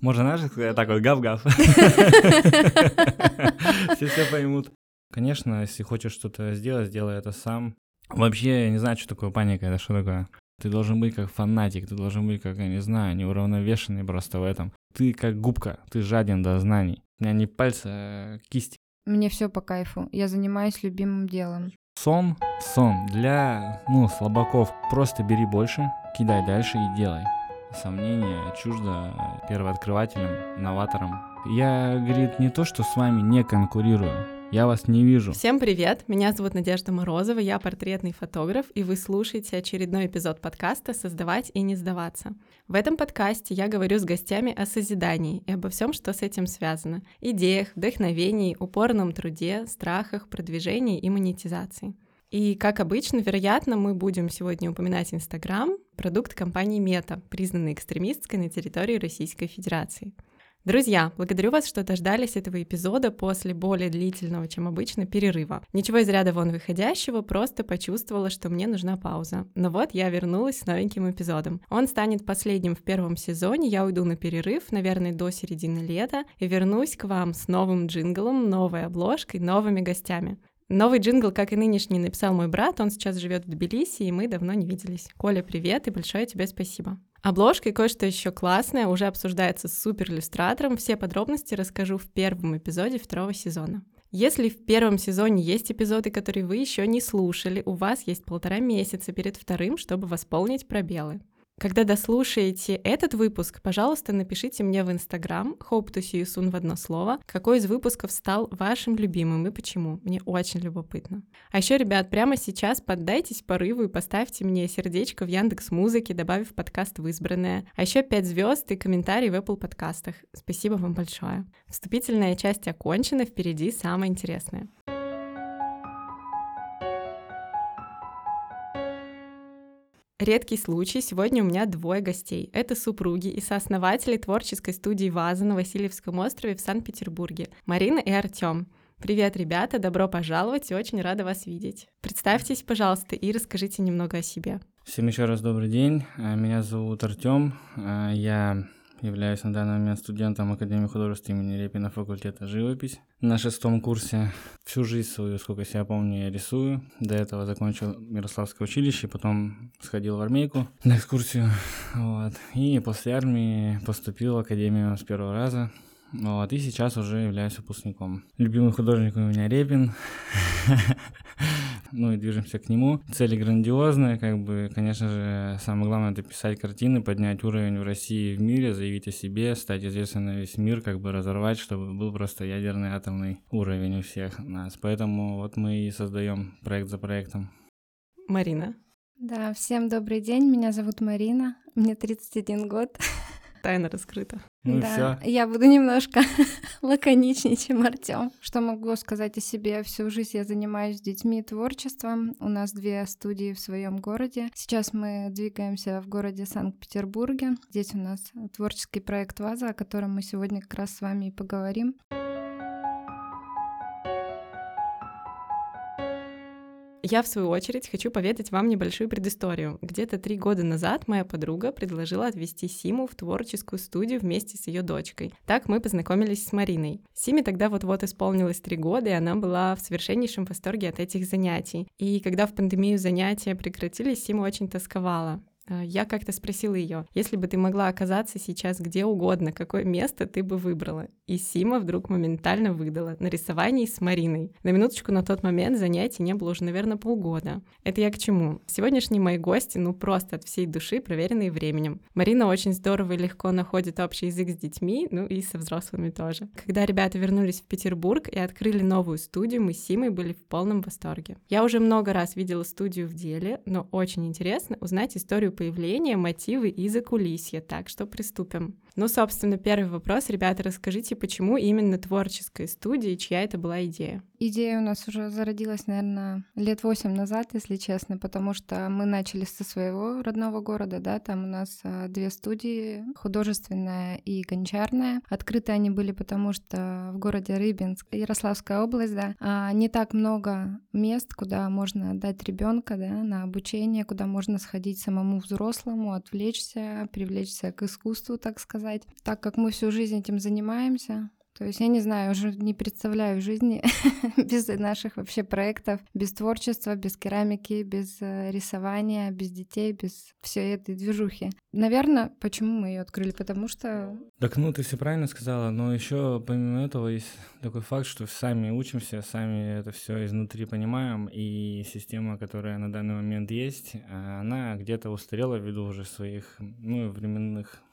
Можно, знаешь, так вот гав-гав. Все все поймут. Конечно, если хочешь что-то сделать, сделай это сам. Вообще, я не знаю, что такое паника, это что такое. Ты должен быть как фанатик, ты должен быть как, я не знаю, неуравновешенный просто в этом. Ты как губка, ты жаден до знаний. У меня не пальцы, а кисти. Мне все по кайфу. Я занимаюсь любимым делом. Сон, сон для, ну, слабаков. Просто бери больше, кидай дальше и делай. Сомнение чуждо первооткрывателям, новаторам. Я, говорит, не то, что с вами не конкурирую, я вас не вижу. Всем привет! Меня зовут Надежда Морозова, я портретный фотограф, и вы слушаете очередной эпизод подкаста «Создавать и не сдаваться». В этом подкасте я говорю с гостями о созидании и обо всем, что с этим связано. Идеях, вдохновении, упорном труде, страхах, продвижении и монетизации. И, как обычно, вероятно, мы будем сегодня упоминать Инстаграм, продукт компании Мета, признанный экстремистской на территории Российской Федерации. Друзья, благодарю вас, что дождались этого эпизода после более длительного, чем обычно, перерыва. Ничего из ряда вон выходящего, просто почувствовала, что мне нужна пауза. Но вот я вернулась с новеньким эпизодом. Он станет последним в первом сезоне, я уйду на перерыв, наверное, до середины лета, и вернусь к вам с новым джинглом, новой обложкой, новыми гостями. Новый джингл, как и нынешний, написал мой брат, он сейчас живет в Тбилиси, и мы давно не виделись. Коля, привет и большое тебе спасибо. Обложка и кое-что еще классное уже обсуждается с супер иллюстратором. Все подробности расскажу в первом эпизоде второго сезона. Если в первом сезоне есть эпизоды, которые вы еще не слушали, у вас есть полтора месяца перед вторым, чтобы восполнить пробелы. Когда дослушаете этот выпуск, пожалуйста, напишите мне в Инстаграм hope to see you soon в одно слово, какой из выпусков стал вашим любимым и почему. Мне очень любопытно. А еще, ребят, прямо сейчас поддайтесь порыву и поставьте мне сердечко в Яндекс Музыке, добавив подкаст в избранное. А еще 5 звезд и комментарий в Apple подкастах. Спасибо вам большое. Вступительная часть окончена, впереди самое интересное. Редкий случай. Сегодня у меня двое гостей. Это супруги и сооснователи творческой студии «Ваза» на Васильевском острове в Санкт-Петербурге. Марина и Артем. Привет, ребята, добро пожаловать и очень рада вас видеть. Представьтесь, пожалуйста, и расскажите немного о себе. Всем еще раз добрый день. Э, меня зовут Артем. Э, я Являюсь на данный момент студентом Академии художеств имени Репина факультета живопись. На шестом курсе всю жизнь свою, сколько себя помню, я рисую. До этого закончил Ярославское училище, потом сходил в армейку на экскурсию. Вот. И после армии поступил в Академию с первого раза. Вот, и сейчас уже являюсь выпускником. Любимый художник у меня Репин. ну и движемся к нему. Цели грандиозные, как бы, конечно же, самое главное это писать картины, поднять уровень в России и в мире, заявить о себе, стать известным на весь мир, как бы разорвать, чтобы был просто ядерный атомный уровень у всех нас. Поэтому вот мы и создаем проект за проектом. Марина. Да, всем добрый день, меня зовут Марина, мне 31 год. тайна раскрыта. Ну да, все. я буду немножко лаконичнее, чем Артем. Что могу сказать о себе? Всю жизнь я занимаюсь детьми творчеством. У нас две студии в своем городе. Сейчас мы двигаемся в городе Санкт-Петербурге. Здесь у нас творческий проект «Ваза», о котором мы сегодня как раз с вами и поговорим. Я, в свою очередь, хочу поведать вам небольшую предысторию. Где-то три года назад моя подруга предложила отвезти Симу в творческую студию вместе с ее дочкой. Так мы познакомились с Мариной. Симе тогда вот-вот исполнилось три года, и она была в совершеннейшем восторге от этих занятий. И когда в пандемию занятия прекратились, Сима очень тосковала. А, я как-то спросила ее, если бы ты могла оказаться сейчас где угодно, какое место ты бы выбрала? И Сима вдруг моментально выдала на рисовании с Мариной. На минуточку на тот момент занятий не было уже, наверное, полгода. Это я к чему? Сегодняшние мои гости, ну просто от всей души, проверенные временем. Марина очень здорово и легко находит общий язык с детьми, ну и со взрослыми тоже. Когда ребята вернулись в Петербург и открыли новую студию, мы с Симой были в полном восторге. Я уже много раз видела студию в деле, но очень интересно узнать историю появления, мотивы и закулисья, так что приступим. Ну, собственно, первый вопрос. Ребята, расскажите, почему именно творческая студия и чья это была идея? Идея у нас уже зародилась, наверное, лет восемь назад, если честно, потому что мы начали со своего родного города, да, там у нас а, две студии, художественная и гончарная. Открыты они были потому, что в городе Рыбинск, Ярославская область, да, а, не так много мест, куда можно отдать ребенка, да, на обучение, куда можно сходить самому взрослому, отвлечься, привлечься к искусству, так сказать сказать. Так как мы всю жизнь этим занимаемся, то есть я не знаю, уже не представляю жизни без наших вообще проектов, без творчества, без керамики, без э, рисования, без детей, без всей этой движухи. Наверное, почему мы ее открыли? Потому что... Так, ну ты все правильно сказала, но еще помимо этого есть такой факт, что сами учимся, сами это все изнутри понимаем, и система, которая на данный момент есть, она где-то устарела ввиду уже своих ну, временных Э,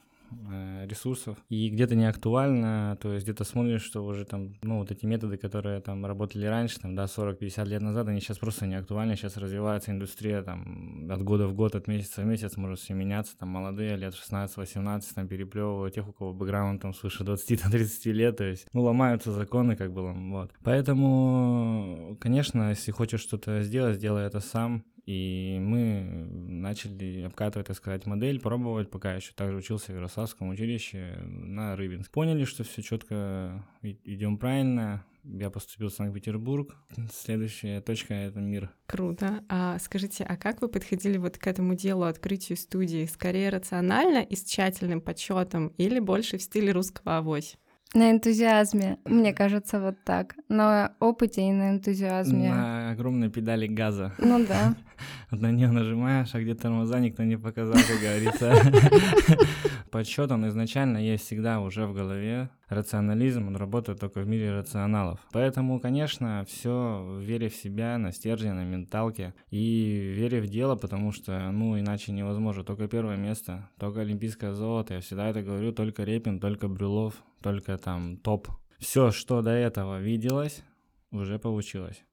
ресурсов, и где-то не актуально, то есть где-то смотришь, что уже там, ну, вот эти методы, которые там работали раньше, там, да, 40-50 лет назад, они сейчас просто не актуальны, сейчас развивается индустрия там от года в год, от месяца в месяц может все меняться, там, молодые, лет 16-18, там, переплевывают тех, у кого бэкграунд там свыше 20-30 лет, то есть, ну, ломаются законы, как бы, вот. Поэтому, конечно, если хочешь что-то сделать, сделай это сам, и мы начали обкатывать, так сказать, модель, пробовать, пока еще также учился в Ярославском училище на Рыбинск. Поняли, что все четко идем правильно. Я поступил в Санкт-Петербург. Следующая точка — это мир. Круто. А скажите, а как вы подходили вот к этому делу, открытию студии? Скорее рационально и с тщательным подсчетом или больше в стиле русского авось? На энтузиазме, мне кажется, вот так. На опыте и на энтузиазме. На огромной педали газа. Ну да. На нее нажимаешь, а где тормоза никто не показал, как говорится. Подсчет он изначально есть всегда уже в голове. Рационализм, он работает только в мире рационалов. Поэтому, конечно, все в вере в себя, на стержне, на менталке и вере в дело, потому что, ну, иначе невозможно. Только первое место, только олимпийское золото. Я всегда это говорю, только Репин, только Брюлов, только там топ. Все, что до этого виделось, уже получилось.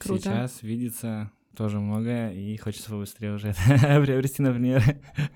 Круто. Сейчас видится тоже многое, и хочется побыстрее уже приобрести, например,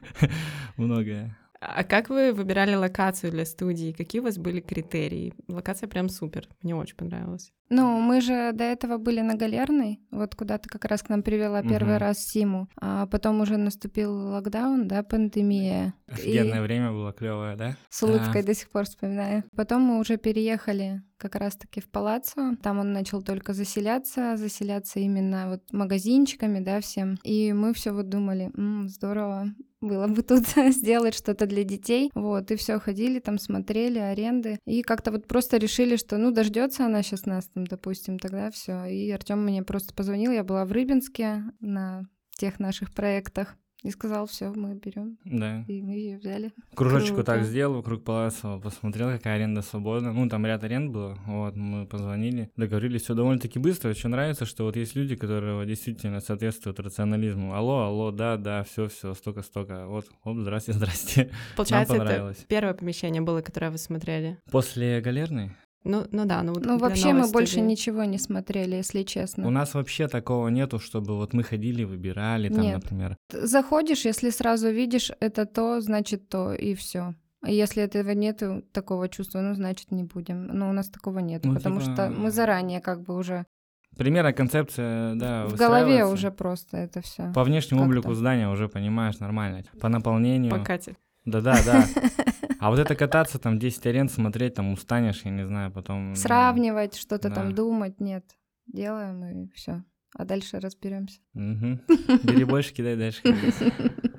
многое. А как вы выбирали локацию для студии? Какие у вас были критерии? Локация прям супер, мне очень понравилась. Ну, мы же до этого были на Галерной, вот куда ты как раз к нам привела первый угу. раз Симу, а потом уже наступил локдаун, да, пандемия. Офигенное и... время было клевое, да? С улыбкой да. до сих пор вспоминаю. Потом мы уже переехали как раз-таки в палаццо. Там он начал только заселяться, заселяться именно вот магазинчиками, да, всем. И мы все вот думали, М, здорово, было бы тут сделать что-то для детей. Вот, и все ходили там, смотрели аренды. И как-то вот просто решили, что ну дождется она сейчас нас там, допустим, тогда все. И Артем мне просто позвонил, я была в Рыбинске на тех наших проектах. И сказал, все, мы берем. Да. И мы ее взяли. Кружочку Круто. так сделал, вокруг палаца посмотрел, какая аренда свободна. Ну, там ряд аренд было. Вот, мы позвонили, договорились, все довольно-таки быстро. Еще нравится, что вот есть люди, которые действительно соответствуют рационализму. Алло, алло, да, да, все, все, столько-столько. Вот, оп, здрасте, здрасте. Получается, Нам понравилось. это первое помещение было, которое вы смотрели? После галерной? Ну, ну да, ну, ну вообще мы больше ничего не смотрели, если честно. У нас вообще такого нету, чтобы вот мы ходили, выбирали там, Нет. например. Заходишь, если сразу видишь это то, значит то, и все. Если этого нет такого чувства, ну, значит, не будем. Но у нас такого нет, ну, потому типа... что мы заранее как бы уже... Примерно концепция, да, В голове уже просто это все. По внешнему облику здания уже понимаешь нормально. По наполнению... По Кате. А вот это кататься, там 10 арен смотреть, там устанешь, я не знаю, потом... Ну, Сравнивать, что-то да. там думать, нет. Делаем и все. А дальше разберемся. Угу. Бери больше, кидай дальше.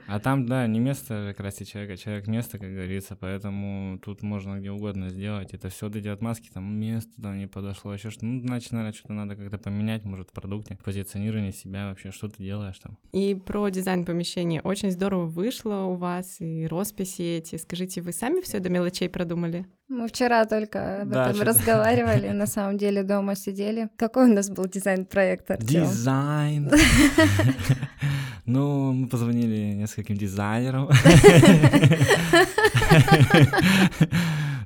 А там, да, не место как раз человека, человек место, как говорится, поэтому тут можно где угодно сделать. Это все вот эти отмазки, там место там не подошло, еще что ну, значит, наверное, что-то надо как-то поменять, может, в продукте, позиционирование себя вообще, что ты делаешь там. И про дизайн помещения. Очень здорово вышло у вас, и росписи эти. Скажите, вы сами все до мелочей продумали? Мы вчера только об да, этом разговаривали, на самом деле дома сидели. Какой у нас был дизайн-проект, Артём? Дизайн! Ну, мы позвонили нескольким дизайнерам.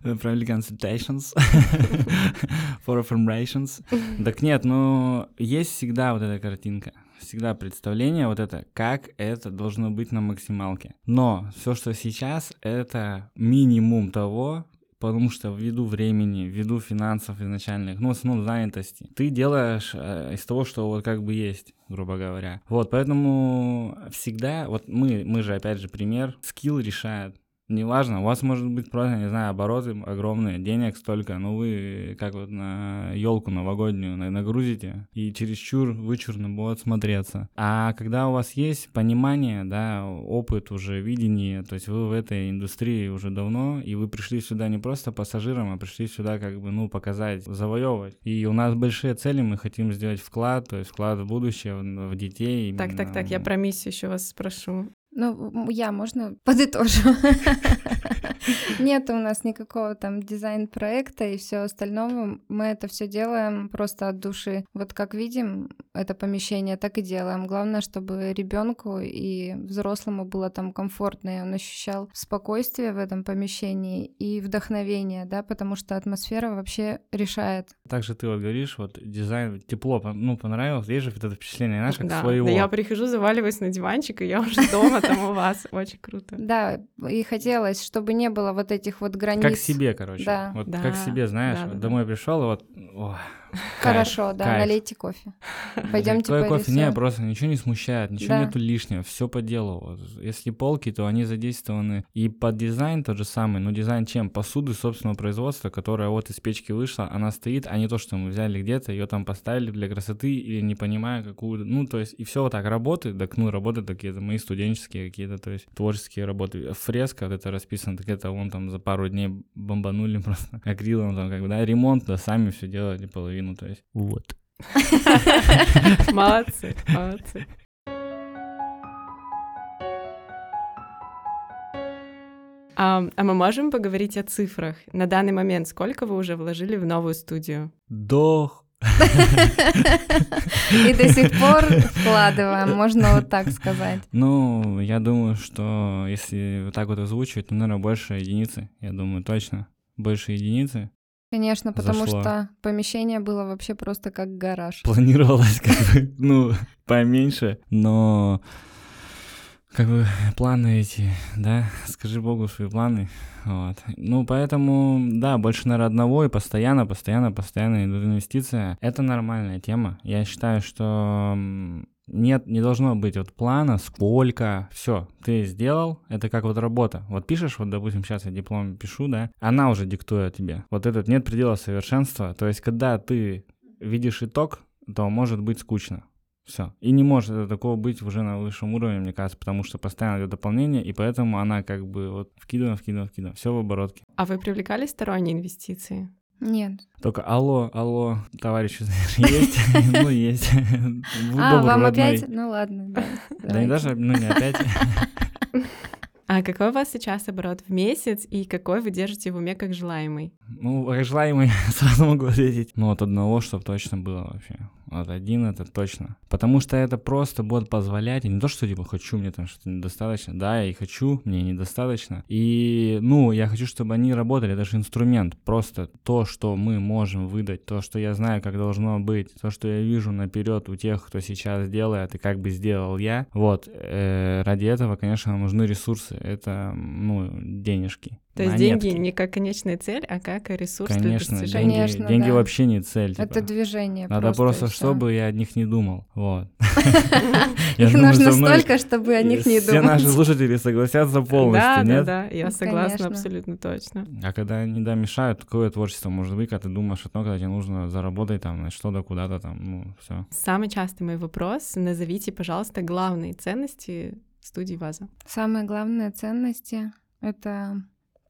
Провели consultations for affirmations. Так нет, ну, есть всегда вот эта картинка всегда представление вот это, как это должно быть на максималке. Но все, что сейчас, это минимум того, потому что ввиду времени, ввиду финансов изначальных, ну, в основном занятости, ты делаешь э, из того, что вот как бы есть, грубо говоря. Вот, поэтому всегда, вот мы, мы же, опять же, пример, скилл решает неважно, у вас может быть просто, не знаю, обороты огромные, денег столько, но вы как вот на елку новогоднюю нагрузите, и чересчур вычурно будет смотреться. А когда у вас есть понимание, да, опыт уже, видение, то есть вы в этой индустрии уже давно, и вы пришли сюда не просто пассажиром, а пришли сюда как бы, ну, показать, завоевывать. И у нас большие цели, мы хотим сделать вклад, то есть вклад в будущее, в, детей. Так, так, так, я про миссию еще вас спрошу. Ну, я, можно подытожу? Нет у нас никакого там дизайн-проекта и все остального. Мы это все делаем просто от души. Вот как видим это помещение, так и делаем. Главное, чтобы ребенку и взрослому было там комфортно, и он ощущал спокойствие в этом помещении и вдохновение, да, потому что атмосфера вообще решает. Также ты вот говоришь, вот дизайн, тепло, ну, понравилось, есть же вот это впечатление, знаешь, как да, своего. Да, я прихожу, заваливаюсь на диванчик, и я уже дома там у вас. Очень круто. Да, и хотелось, чтобы не было вот этих вот границ. Как себе, короче. Да. Вот да. как себе, знаешь, да, вот да, домой пришел, и вот... О, Хорошо, да, налейте кофе. Пойдемте Твой кофе, не, просто ничего не смущает, ничего нету лишнего, все по делу. Если полки, то они задействованы и под дизайн тот же самый, но дизайн чем? Посуды собственного производства, которая вот из печки вышла, она стоит, а не то, что мы взяли где-то, ее там поставили для красоты или не понимая какую ну, то есть, и все вот так работает, так, ну, работают такие мои студенческие какие-то, то есть, творческие работы. Фреска вот это расписано, так это вон там за пару дней бомбанули просто акрилом, там, как бы, да, ремонт, да, сами все делали половину, то есть, вот. Молодцы, молодцы. А, а мы можем поговорить о цифрах? На данный момент сколько вы уже вложили в новую студию? До И до сих пор вкладываем, можно вот так сказать. Ну, я думаю, что если вот так вот озвучивать, то, наверное, больше единицы. Я думаю, точно. Больше единицы. Конечно, потому Зашло. что помещение было вообще просто как гараж. Планировалось как бы, ну, поменьше, но как бы планы эти, да, скажи богу свои планы, вот. Ну, поэтому, да, больше, наверное, одного и постоянно, постоянно, постоянно идут инвестиции. Это нормальная тема. Я считаю, что нет, не должно быть вот плана, сколько, все, ты сделал, это как вот работа. Вот пишешь, вот, допустим, сейчас я диплом пишу, да, она уже диктует тебе. Вот этот нет предела совершенства. То есть, когда ты видишь итог, то может быть скучно. Все. И не может это такого быть уже на высшем уровне, мне кажется, потому что постоянно идет дополнение, и поэтому она как бы вот вкидываем, вкидываем, вкидываем. Все в оборотке. А вы привлекали сторонние инвестиции? Нет. Только алло, алло, товарищи, есть? Ну, есть. А, вам опять? Ну ладно, да. Да не даже, ну не опять. А какой у вас сейчас оборот в месяц и какой вы держите в уме как желаемый? Ну, как желаемый, сразу могу ответить. Ну, от одного, чтобы точно было вообще. Вот один это точно. Потому что это просто будет позволять, и не то, что типа хочу, мне там что-то недостаточно. Да, и хочу, мне недостаточно. И, ну, я хочу, чтобы они работали, это же инструмент. Просто то, что мы можем выдать, то, что я знаю, как должно быть, то, что я вижу наперед у тех, кто сейчас делает, и как бы сделал я. Вот, э, ради этого, конечно, нужны ресурсы. Это, ну, денежки. То есть деньги не как конечная цель, а как ресурс для Конечно, достижения. деньги, Конечно, деньги да. вообще не цель. Это типа. движение Надо просто, всё. чтобы я о них не думал. Вот. Их нужно столько, чтобы о них не Все наши думать. слушатели согласятся полностью, Да, да, нет? да, я Ну, согласна конечно. абсолютно точно. А когда они, да, мешают, такое творчество может быть, когда ты думаешь о том, когда тебе нужно заработать там что-то, куда-то там, ну, все. Самый частый мой вопрос — назовите, пожалуйста, главные ценности студии ВАЗа. Самые главные ценности — это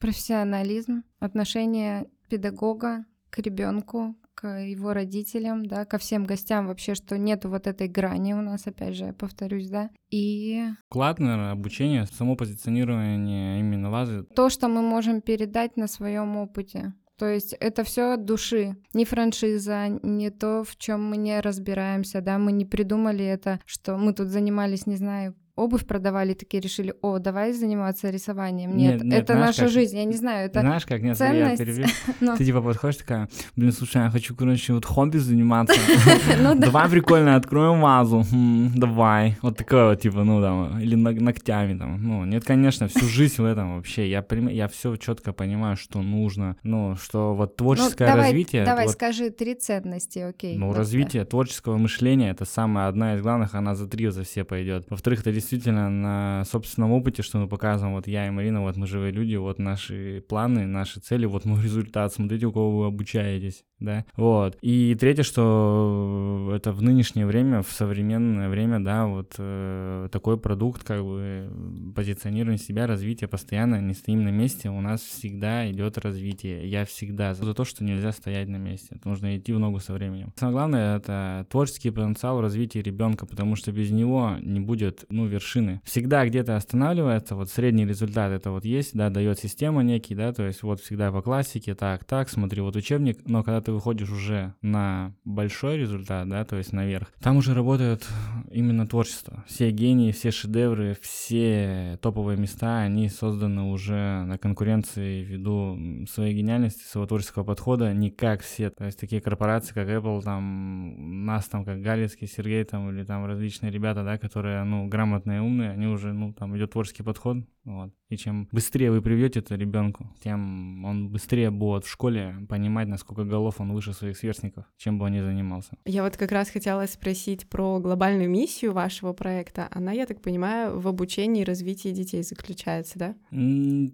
профессионализм, отношение педагога к ребенку, к его родителям, да, ко всем гостям вообще, что нету вот этой грани у нас, опять же, я повторюсь, да, и Вклад, наверное, обучение, само позиционирование именно вазы. то, что мы можем передать на своем опыте. То есть это все от души, не франшиза, не то, в чем мы не разбираемся, да, мы не придумали это, что мы тут занимались, не знаю, обувь продавали, такие решили, о, давай заниматься рисованием. Нет, Нет, нет, это наша как- жизнь, я не знаю, это Знаешь, как, нет, смотри, я ценность. перебью. Ну. Ты типа подходишь такая, блин, слушай, я хочу, короче, вот хобби заниматься. Ну да. Давай прикольно откроем вазу. М, Давай. Вот такое вот, типа, ну там, или ног- ногтями там. Ну, нет, конечно, всю жизнь в этом вообще. Я, я все четко понимаю, что нужно. Ну, что вот Ну, творческое давай, развитие. Давай, скажи три ценности, окей. ну, развитие творческого мышления это самая одна из главных, она за три за все пойдет. Во-вторых, это действительно на собственном опыте, что мы показываем, вот я и Марина, вот мы живые люди, вот наши планы, наши цели, вот мой результат, смотрите, у кого вы обучаетесь, да, вот. И третье, что это в нынешнее время, в современное время, да, вот э, такой продукт, как бы позиционирование себя, развитие постоянно, не стоим на месте, у нас всегда идет развитие. Я всегда за то, что нельзя стоять на месте, нужно идти в ногу со временем. Самое главное это творческий потенциал в развитии ребенка, потому что без него не будет, ну, вершины. Всегда где-то останавливается, вот средний результат это вот есть, да, дает система некий, да, то есть вот всегда по классике, так, так, смотри, вот учебник, но когда ты выходишь уже на большой результат, да, то есть наверх, там уже работает именно творчество. Все гении, все шедевры, все топовые места, они созданы уже на конкуренции ввиду своей гениальности, своего творческого подхода, не как все, то есть такие корпорации, как Apple, там, нас там, как Галицкий, Сергей, там, или там различные ребята, да, которые, ну, грамотные, умные, они уже, ну, там идет творческий подход, вот. И чем быстрее вы привьете это ребенку, тем он быстрее будет в школе понимать, насколько голов он выше своих сверстников, чем бы он ни занимался. Я вот как раз хотела спросить про глобальную миссию вашего проекта. Она, я так понимаю, в обучении и развитии детей заключается, да?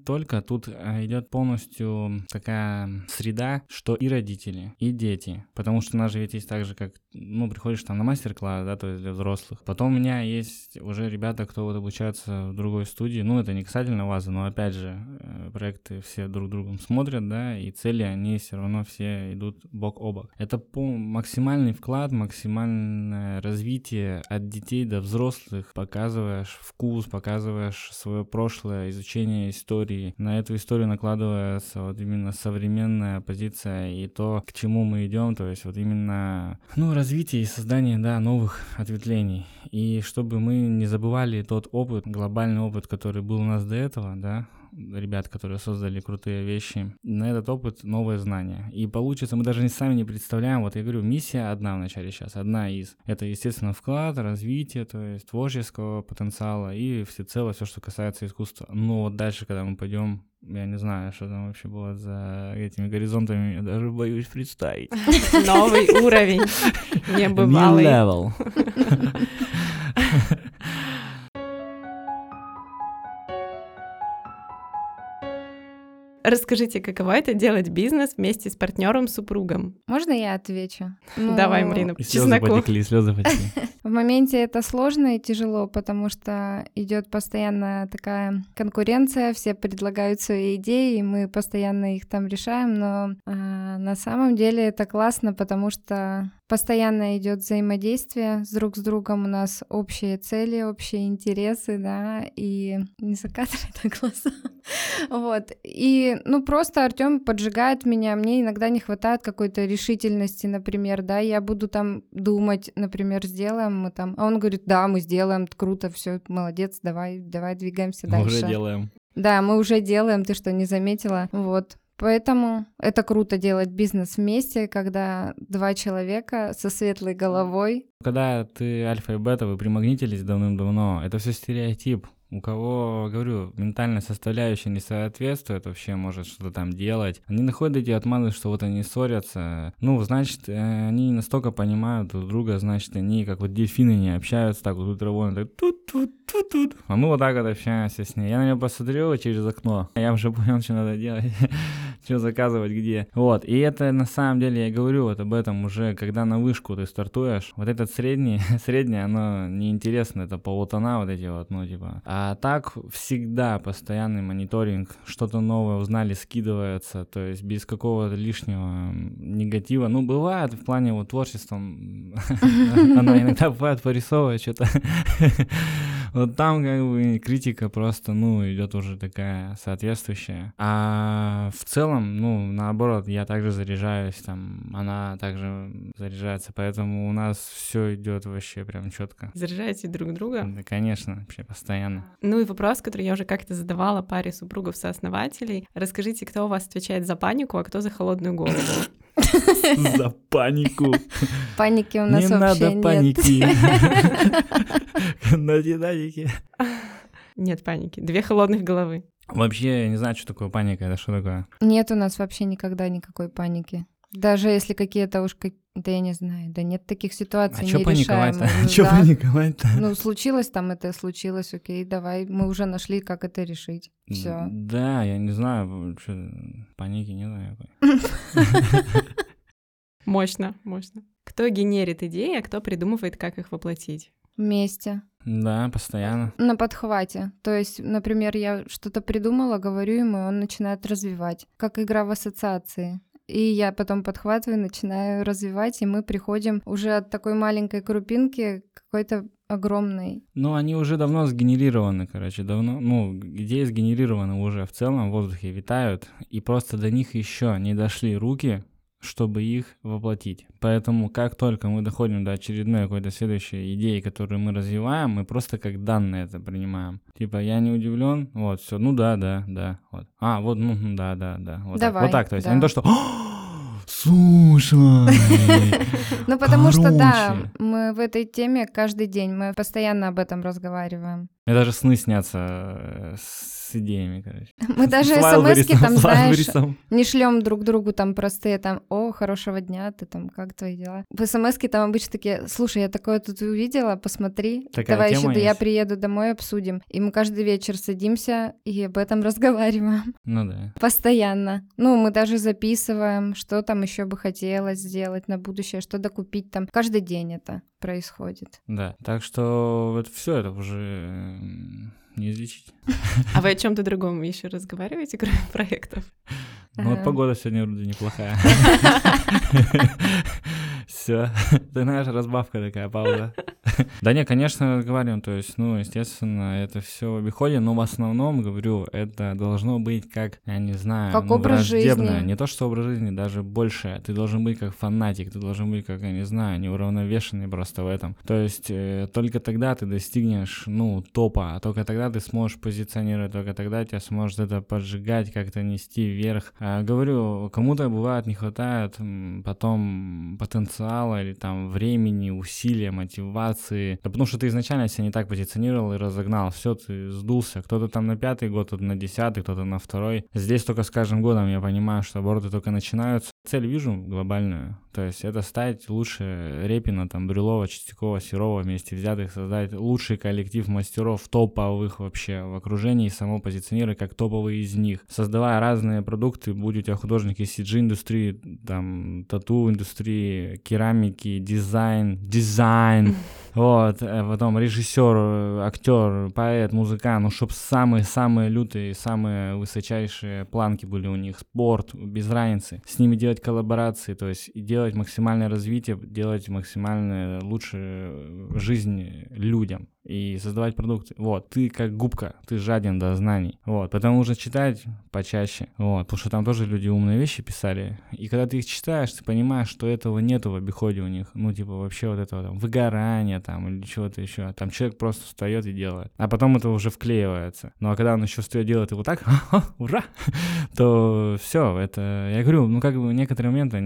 Только тут а, идет полностью такая среда, что и родители, и дети. Потому что у нас же ведь есть так же, как, ну, приходишь там на мастер-класс, да, то есть для взрослых. Потом у меня есть уже ребята, кто вот обучается в другой студии. Ну, это не касательно вас, но опять же, э, проекты все друг другом смотрят, да, и цели, они все равно все идут бок о бок. Это максимальный вклад, максимальное развитие от детей до взрослых. Показываешь вкус, показываешь свое прошлое, изучение истории. На эту историю накладывается вот именно современная позиция и то, к чему мы идем, то есть вот именно, ну, развитие и создание, да, новых ответвлений. И чтобы мы не забывали тот опыт, глобальный опыт, который был нас до этого, да, ребят, которые создали крутые вещи, на этот опыт новые знания. И получится, мы даже сами не представляем, вот я говорю, миссия одна в начале сейчас, одна из. Это, естественно, вклад, развитие, то есть творческого потенциала и всецело все, что касается искусства. Но вот дальше, когда мы пойдем я не знаю, что там вообще было за этими горизонтами, я даже боюсь представить. Новый уровень, небывалый. New level. Расскажите, каково это делать бизнес вместе с партнером-супругом? Можно я отвечу? Давай, Марина, по слезы потекли, слезы потекли. В моменте это сложно и тяжело, потому что идет постоянно такая конкуренция, все предлагают свои идеи, и мы постоянно их там решаем, но а, на самом деле это классно, потому что постоянно идет взаимодействие с друг с другом, у нас общие цели, общие интересы, да, и не закатывай так глаза. Вот. И, ну, просто Артем поджигает меня, мне иногда не хватает какой-то решительности, например, да, я буду там думать, например, сделаем мы там, а он говорит, да, мы сделаем, круто, все, молодец, давай, давай двигаемся Мы дальше. уже делаем. Да, мы уже делаем, ты что, не заметила? Вот. Поэтому это круто делать бизнес вместе, когда два человека со светлой головой. Когда ты альфа и бета, вы примагнитились давным-давно, это все стереотип. У кого, говорю, ментальная составляющая не соответствует, вообще может что-то там делать. Они находят эти отманы, что вот они ссорятся. Ну, значит, э, они настолько понимают друг друга, значит, они как вот дельфины не общаются, так вот ультравольно, так тут тут тут тут А мы вот так вот общаемся с ней. Я на нее посмотрел через окно. Я уже понял, что надо делать, что заказывать где. Вот, и это на самом деле, я говорю вот об этом уже, когда на вышку ты стартуешь. Вот этот средний, средний, оно неинтересно, это полутона вот эти вот, ну, типа. А так всегда постоянный мониторинг, что-то новое узнали, скидывается, то есть без какого-то лишнего негатива. Ну, бывает в плане вот творчества, оно иногда бывает порисовывает что-то. Вот там как бы критика просто, ну, идет уже такая соответствующая. А в целом, ну, наоборот, я также заряжаюсь, там, она также заряжается, поэтому у нас все идет вообще прям четко. Заряжаете друг друга? Да, конечно, вообще постоянно. Ну и вопрос, который я уже как-то задавала паре супругов-сооснователей. Расскажите, кто у вас отвечает за панику, а кто за холодную голову? За панику. Паники у нас Не вообще надо нет. паники. На динамике. Нет паники. Две холодных головы. Вообще, я не знаю, что такое паника, это что такое? Нет у нас вообще никогда никакой паники. Даже если какие-то уж как- Да я не знаю, да нет таких ситуаций А чё паниковать-то? Ну Чё да. паниковать-то? Ну, случилось там это, случилось, окей, давай, мы уже нашли, как это решить. Все. Да, я не знаю, чё, паники не знаю. Мощно, мощно. Кто генерит идеи, а кто придумывает, как их воплотить? Вместе. Да, постоянно. На подхвате. То есть, например, я что-то придумала, говорю ему, и он начинает развивать. Как игра в ассоциации. И я потом подхватываю, начинаю развивать, и мы приходим уже от такой маленькой крупинки какой-то огромной. Ну, они уже давно сгенерированы, короче, давно, ну, идеи сгенерированы уже в целом, в воздухе витают, и просто до них еще не дошли руки, чтобы их воплотить. Поэтому как только мы доходим до очередной какой-то следующей идеи, которую мы развиваем, мы просто как данные это принимаем. Типа, я не удивлен, вот, все, ну да, да, да, вот. А, вот, ну, да, да, да. Вот так, Давай, вот так, то есть, а да. не то, что Слушай! Ну, потому что, да, мы в этой теме каждый день, мы постоянно об этом разговариваем. Мне даже сны снятся э, с идеями, короче. Мы даже смс там, знаешь, не шлем друг другу там простые там, о, хорошего дня, ты там, как твои дела? В смс там обычно такие, слушай, я такое тут увидела, посмотри, Такая давай еще да я приеду домой, обсудим. И мы каждый вечер садимся и об этом разговариваем. Ну да. Постоянно. Ну, мы даже записываем, что там еще бы хотелось сделать на будущее, что докупить там. Каждый день это происходит. Да, так что вот все это уже не излечить. А вы о чем-то другом еще разговариваете, кроме проектов? Ну вот Ага. погода сегодня вроде неплохая. Все. Ты знаешь, разбавка такая, пауза. Да не, конечно, говорим, то есть, ну, естественно, это все в обиходе, но в основном, говорю, это должно быть как, я не знаю, Как ну, образ жизни. Не то, что образ жизни, даже больше. Ты должен быть как фанатик, ты должен быть как, я не знаю, неуравновешенный просто в этом. То есть, э, только тогда ты достигнешь, ну, топа, а только тогда ты сможешь позиционировать, только тогда тебя сможет это поджигать, как-то нести вверх. А, говорю, кому-то бывает не хватает потом потенциала или там времени, усилия, мотивации. Да потому что ты изначально себя не так позиционировал и разогнал. Все, ты сдулся. Кто-то там на пятый год, кто-то на десятый, кто-то на второй. Здесь только с каждым годом я понимаю, что обороты только начинаются. Цель вижу глобальную. То есть это стать лучше Репина, там, Брюлова, Чистякова, Серова вместе взятых, создать лучший коллектив мастеров топовых вообще в окружении и само позиционировать как топовые из них. Создавая разные продукты, будь у тебя художник из CG-индустрии, там, тату-индустрии, керамики, дизайн, дизайн, вот, э, потом режиссер, э, актер, поэт, музыкант, ну, чтобы самые-самые лютые, самые высочайшие планки были у них, спорт, без разницы, с ними делать коллаборации, то есть делать максимальное развитие, делать максимально лучше жизнь людям и создавать продукты. Вот, ты как губка, ты жаден до знаний. Вот, поэтому нужно читать почаще. Вот, потому что там тоже люди умные вещи писали. И когда ты их читаешь, ты понимаешь, что этого нету в обиходе у них. Ну, типа, вообще вот этого там выгорания там или чего-то еще. Там человек просто встает и делает. А потом это уже вклеивается. Ну, а когда он еще встает делает и вот так, «Ха-ха, ура, то все, это, я говорю, ну, как бы некоторые моменты,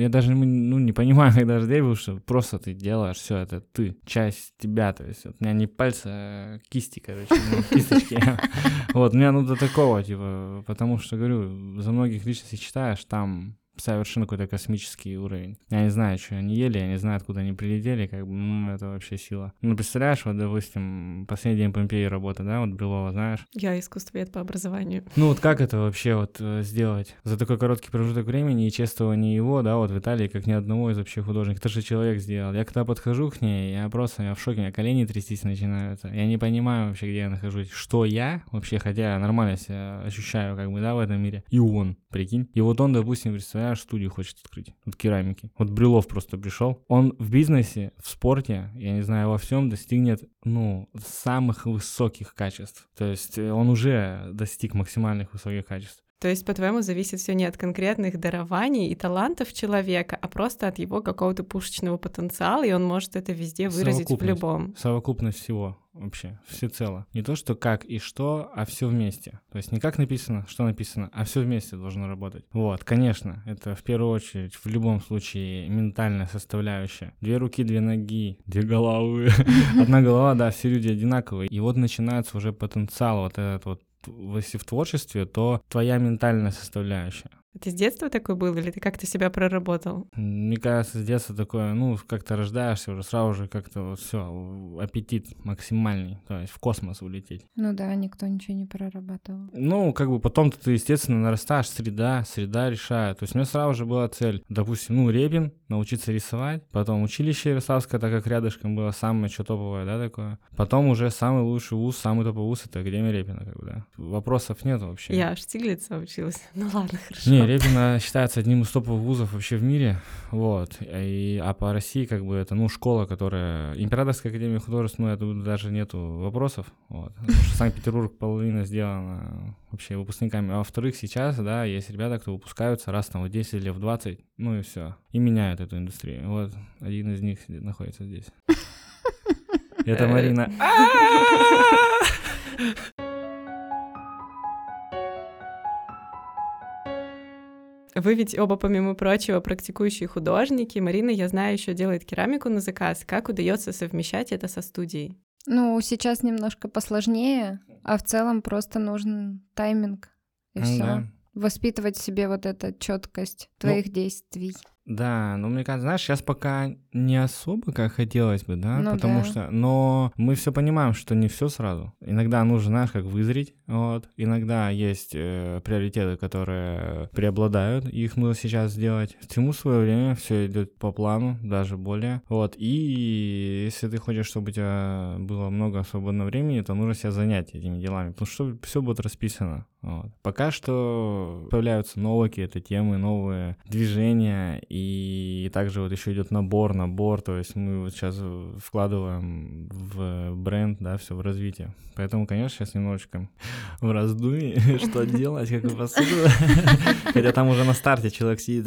я даже ну, не понимаю, когда же был, что просто ты делаешь, все, это ты, часть тебя, то есть у меня не пальцы, а кисти, короче, ну, кисточки. Вот, у меня ну до такого, типа, потому что, говорю, за многих личностей читаешь, там совершенно какой-то космический уровень. Я не знаю, что они ели, я не знаю, откуда они прилетели, как бы, ну, это вообще сила. Ну, представляешь, вот, допустим, последний день Помпеи работа, да, вот Брюлова, знаешь? Я искусствовед по образованию. Ну, вот как это вообще вот э, сделать за такой короткий промежуток времени и чествование его, да, вот в Италии, как ни одного из вообще художников. Это же человек сделал. Я когда подхожу к ней, я просто, я в шоке, у меня колени трястись начинаются. Я не понимаю вообще, где я нахожусь, что я вообще, хотя я нормально себя ощущаю, как бы, да, в этом мире. И он, прикинь. И вот он, допустим, представляешь, студию хочет открыть. Вот керамики. Вот Брюлов просто пришел. Он в бизнесе, в спорте, я не знаю, во всем достигнет, ну, самых высоких качеств. То есть э, он уже достиг максимальных высоких качеств. То есть, по-твоему, зависит все не от конкретных дарований и талантов человека, а просто от его какого-то пушечного потенциала, и он может это везде выразить в любом. Совокупность всего вообще, всецело. Не то, что как и что, а все вместе. То есть не как написано, что написано, а все вместе должно работать. Вот, конечно, это в первую очередь в любом случае ментальная составляющая. Две руки, две ноги, две головы. Одна голова, да, все люди одинаковые. И вот начинается уже потенциал вот этот вот если в творчестве, то твоя ментальная составляющая. Ты с детства такой был или ты как-то себя проработал? Мне кажется, с детства такое, ну, как-то рождаешься уже сразу же как-то вот все, аппетит максимальный, то есть в космос улететь. Ну да, никто ничего не прорабатывал. Ну, как бы потом-то ты, естественно, нарастаешь, среда, среда решает. То есть у меня сразу же была цель, допустим, ну, Репин, научиться рисовать, потом училище Ярославское, так как рядышком было самое что топовое, да, такое. Потом уже самый лучший вуз, самый топовый вуз — это Академия Репина, как бы, да. Вопросов нет вообще. Я аж Штиглица училась. Ну ладно, хорошо. Не, Репина считается одним из топовых вузов вообще в мире, вот. И, а по России, как бы, это, ну, школа, которая... Императорская Академия Художеств, ну, это даже нету вопросов, вот. Санкт-Петербург половина сделана вообще выпускниками. А во-вторых, сейчас, да, есть ребята, кто выпускаются раз там в 10 или в 20, ну и все. И меняют эту индустрию. Вот один из них находится здесь. Это Марина. Вы ведь оба, помимо прочего, практикующие художники. Марина, я знаю, еще делает керамику на заказ. Как удается совмещать это со студией? Ну, сейчас немножко посложнее, а в целом просто нужен тайминг и все. Да. Воспитывать в себе вот эту четкость твоих ну, действий. Да, ну мне кажется, знаешь, сейчас пока не особо как хотелось бы, да, ну, потому да. что, но мы все понимаем, что не все сразу. Иногда нужно, знаешь, как вызреть, вот. Иногда есть э, приоритеты, которые преобладают, их нужно сейчас сделать. Всему свое время все идет по плану, даже более, вот. И если ты хочешь, чтобы у тебя было много свободного времени, то нужно себя занять этими делами, потому что все будет расписано. Вот. Пока что появляются новые какие-то темы, новые движения и также вот еще идет набор, набор, то есть мы вот сейчас вкладываем в бренд, да, все в развитие. Поэтому, конечно, сейчас немножечко в раздумье, что делать, как посуду. Хотя там уже на старте человек сидит,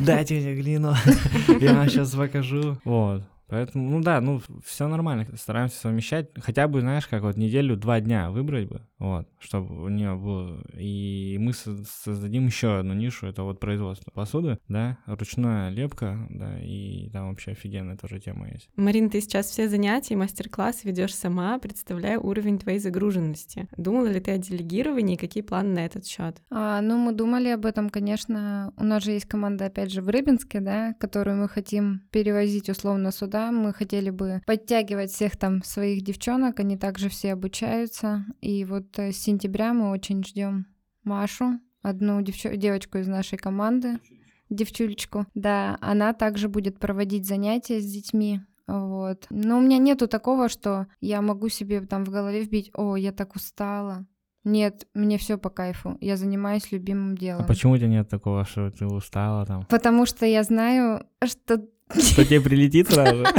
дайте мне глину, я вам сейчас покажу. Вот. Поэтому, ну да, ну все нормально, стараемся совмещать. Хотя бы, знаешь, как вот неделю, два дня выбрать бы, вот, чтобы у нее было. И мы создадим еще одну нишу, это вот производство посуды, да, ручная лепка, да, и там вообще офигенная тоже тема есть. Марин, ты сейчас все занятия, мастер-класс ведешь сама, представляя уровень твоей загруженности. Думала ли ты о делегировании, какие планы на этот счет? А, ну, мы думали об этом, конечно. У нас же есть команда, опять же, в Рыбинске, да, которую мы хотим перевозить условно сюда, да, мы хотели бы подтягивать всех там своих девчонок, они также все обучаются. И вот с сентября мы очень ждем Машу, одну девч- девочку из нашей команды, девчулечку. Да, она также будет проводить занятия с детьми. Вот. Но у меня нету такого, что я могу себе там в голове вбить, о, я так устала. Нет, мне все по кайфу. Я занимаюсь любимым делом. А почему у тебя нет такого, что ты устала там? Потому что я знаю, что что тебе прилетит сразу?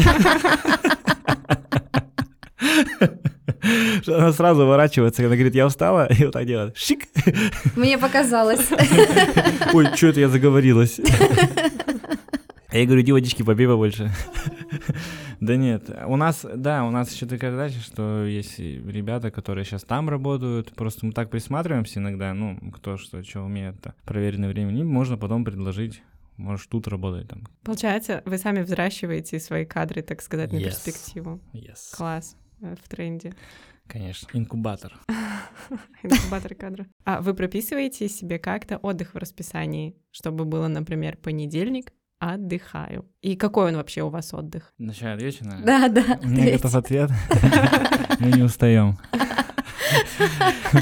Что она сразу ворачивается, она говорит, я устала, и вот так делает. Шик. Мне показалось. Ой, что это я заговорилась? А я говорю, иди водички попей побольше. Да нет, у нас, да, у нас еще такая задача, что есть ребята, которые сейчас там работают, просто мы так присматриваемся иногда, ну, кто что, что умеет, проверенное время, им можно потом предложить можешь тут работать там. Получается, вы сами взращиваете свои кадры, так сказать, на yes. перспективу. Yes. Класс в тренде. Конечно, инкубатор. инкубатор кадра. А вы прописываете себе как-то отдых в расписании, чтобы было, например, понедельник, отдыхаю. И какой он вообще у вас отдых? Начало вечера? Да, да. У меня готов ответ. Мы не устаем.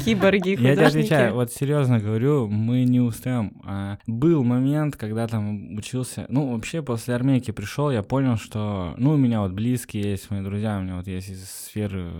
Киборги, Я тебе отвечаю, вот серьезно говорю, мы не устаем. А, был момент, когда там учился, ну, вообще после армейки пришел, я понял, что, ну, у меня вот близкие есть, мои друзья, у меня вот есть из сферы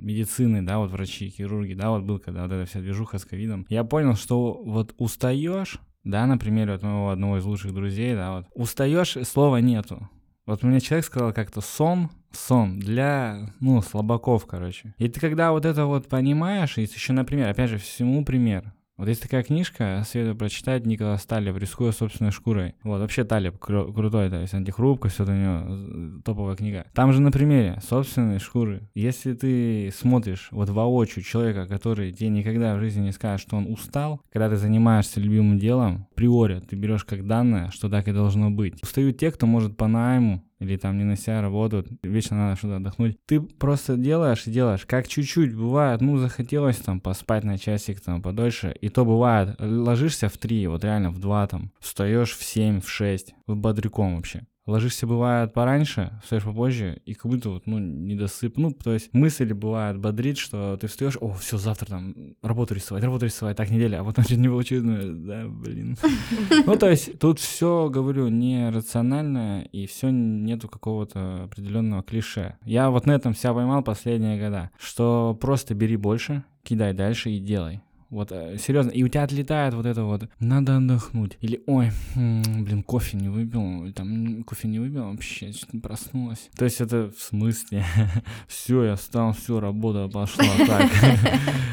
медицины, да, вот врачи, хирурги, да, вот был, когда вот эта вся движуха с ковидом. Я понял, что вот устаешь, да, например, вот моего одного из лучших друзей, да, вот, устаешь, слова нету. Вот мне человек сказал как-то сон, сон для, ну, слабаков, короче. И ты когда вот это вот понимаешь, и еще, например, опять же, всему пример. Вот есть такая книжка, советую прочитать Николас Талиб, рискуя собственной шкурой. Вот, вообще Талиб кру- крутой, то есть антихрупкость, все у него топовая книга. Там же на примере собственной шкуры. Если ты смотришь вот воочию человека, который тебе никогда в жизни не скажет, что он устал, когда ты занимаешься любимым делом, приори ты берешь как данное, что так и должно быть. Устают те, кто может по найму или там не на себя работают, вечно надо что-то отдохнуть. Ты просто делаешь и делаешь, как чуть-чуть бывает, ну, захотелось там поспать на часик там подольше, и то бывает, ложишься в 3, вот реально в 2 там, встаешь в 7, в 6, бодряком вообще. Ложишься, бывает, пораньше, встаешь попозже, и как будто вот, ну, недосып. Ну, то есть мысли бывает бодрит, что ты встаешь, о, все, завтра там работу рисовать, работу рисовать, так неделя, а потом что-то не получилось, ну, да, блин. Ну, то есть тут все, говорю, не рационально, и все нету какого-то определенного клише. Я вот на этом себя поймал последние года, что просто бери больше, кидай дальше и делай. Вот, э, серьезно. И у тебя отлетает вот это вот, надо отдохнуть. Или, ой, блин, кофе не выпил, там, кофе не выпил, вообще, что-то проснулась. То есть это в смысле? все, я встал, все, работа пошла так.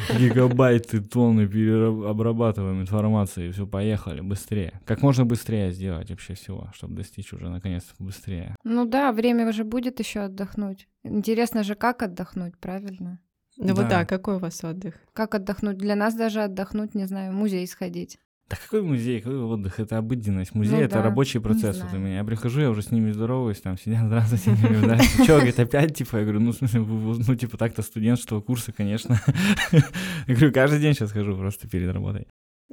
Гигабайты, тонны переобрабатываем информации, все, поехали, быстрее. Как можно быстрее сделать вообще всего, чтобы достичь уже наконец быстрее. Ну да, время уже будет еще отдохнуть. Интересно же, как отдохнуть, правильно? Ну вот да, какой у вас отдых? Как отдохнуть? Для нас даже отдохнуть, не знаю, в музей сходить. Да какой музей, какой отдых? Это обыденность. Музей Ну это да, рабочий не процесс вот у меня. Я прихожу, я уже с ними здороваюсь, там сидят, здравствуйте, они говорят, «Здравствуйте». Чё, говорит, опять, типа, я говорю, ну, в смысле, ну, типа, так-то студентского курса, конечно. Я говорю, каждый день сейчас хожу просто перед работой.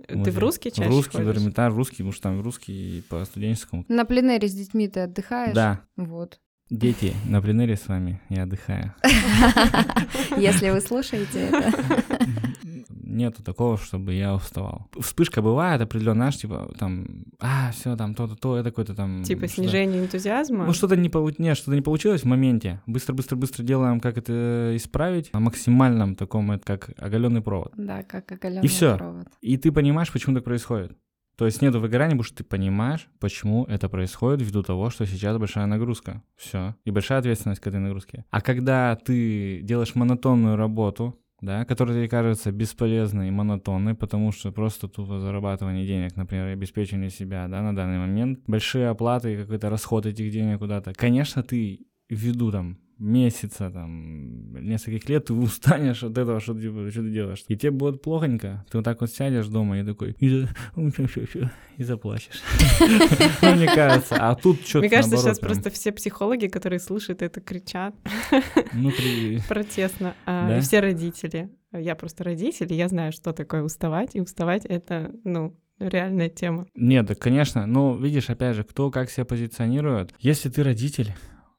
Ты в русский чаще В русский, в? Эрмитаж, русский, потому что там русский по студенческому. На пленэре с детьми ты отдыхаешь? Да, Вот. Дети, на пленэре с вами я отдыхаю. Если вы слушаете это. Нету такого, чтобы я уставал. Вспышка бывает определенно, знаешь, типа, там, а, все, там, то-то, то, это какое-то там... Типа снижение энтузиазма? Ну, что-то не, полу... не, что-то не получилось в моменте. Быстро-быстро-быстро делаем, как это исправить. На максимальном таком, это как оголенный провод. Да, как оголенный И всё. провод. И ты понимаешь, почему так происходит. То есть нету выгорания, потому что ты понимаешь, почему это происходит ввиду того, что сейчас большая нагрузка. Все. И большая ответственность к этой нагрузке. А когда ты делаешь монотонную работу, да, которая тебе кажется бесполезной и монотонной, потому что просто тупо зарабатывание денег, например, обеспечение себя, да, на данный момент, большие оплаты и какой-то расход этих денег куда-то. Конечно, ты ввиду там месяца, там, нескольких лет, ты устанешь от этого, что ты, типа, что ты делаешь. И тебе будет плохонько. Ты вот так вот сядешь дома и такой, и, ну, заплачешь. Ну, мне кажется. А тут что-то Мне кажется, сейчас просто все психологи, которые слушают это, кричат внутри... протестно. А? И все родители. Я просто родитель, я знаю, что такое уставать. И уставать — это, ну, реальная тема. Нет, да, конечно. Но видишь, опять же, кто как себя позиционирует. Если ты родитель,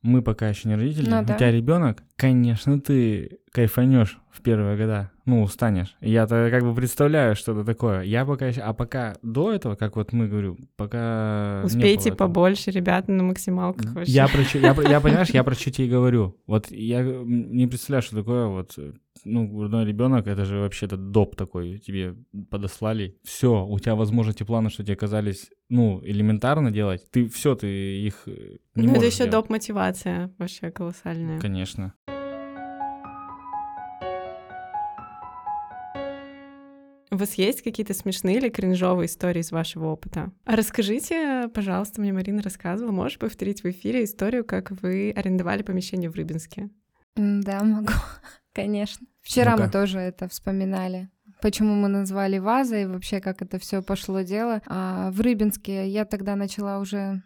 мы пока еще не родители, Ну у да. тебя ребенок, конечно, ты кайфанешь в первые года, ну, устанешь. Я-то как бы представляю, что это такое. Я пока еще... А пока до этого, как вот мы говорю, пока... Успейте побольше, ребята, на максималках вообще. Я про я, я понимаешь, я про тебе и говорю. Вот я не представляю, что такое вот, э, ну, грудной ребенок, это же вообще-то доп такой, тебе подослали. Все, у тебя, возможно, те планы, что тебе казались, ну, элементарно делать, ты все, ты их э, не Ну, это еще доп. мотивация вообще колоссальная. Конечно. У вас есть какие-то смешные или кринжовые истории из вашего опыта? А расскажите, пожалуйста, мне Марина рассказывала, можешь повторить в эфире историю, как вы арендовали помещение в Рыбинске? Да, могу, конечно. Вчера мы Ну-ка. тоже это вспоминали. Почему мы назвали вазой и вообще как это все пошло дело. А в Рыбинске я тогда начала уже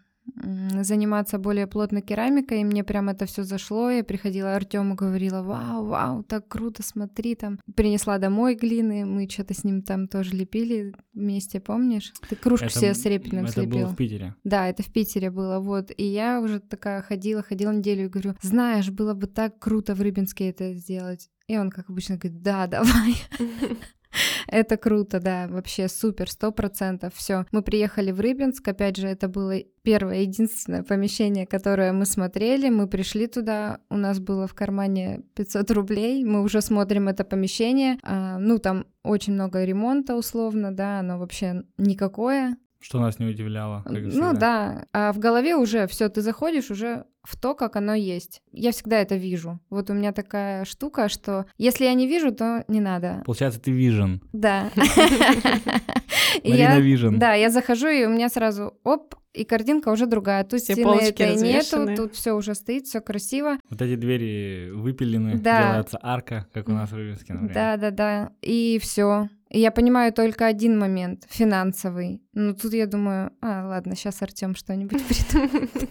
заниматься более плотно керамикой, и мне прям это все зашло. Я приходила Артему, говорила, вау, вау, так круто, смотри, там. Принесла домой глины, мы что-то с ним там тоже лепили вместе, помнишь? Ты кружку Это- себе с репиным Это слепил. было в Питере. Да, это в Питере было, вот. И я уже такая ходила, ходила неделю и говорю, знаешь, было бы так круто в Рыбинске это сделать. И он, как обычно, говорит, да, давай. Это круто, да, вообще супер, сто процентов, все. Мы приехали в Рыбинск, опять же, это было первое, единственное помещение, которое мы смотрели, мы пришли туда, у нас было в кармане 500 рублей, мы уже смотрим это помещение, А, ну, там очень много ремонта условно, да, оно вообще никакое, Что нас не удивляло. как ну да, а в голове уже все, ты заходишь уже в то, как оно есть. Я всегда это вижу. Вот у меня такая штука, что если я не вижу, то не надо. Получается, ты вижен. Да. Я- Вижен. Да, я захожу, и у меня сразу оп, и картинка уже другая. Тут Все стены этой нету, тут все уже стоит, все красиво. Вот эти двери выпилены, Да. делается арка, как у нас в Рыбинске, например. Да, да, да. И все. Я понимаю только один момент финансовый. Ну тут я думаю, а ладно, сейчас Артем что-нибудь придумает.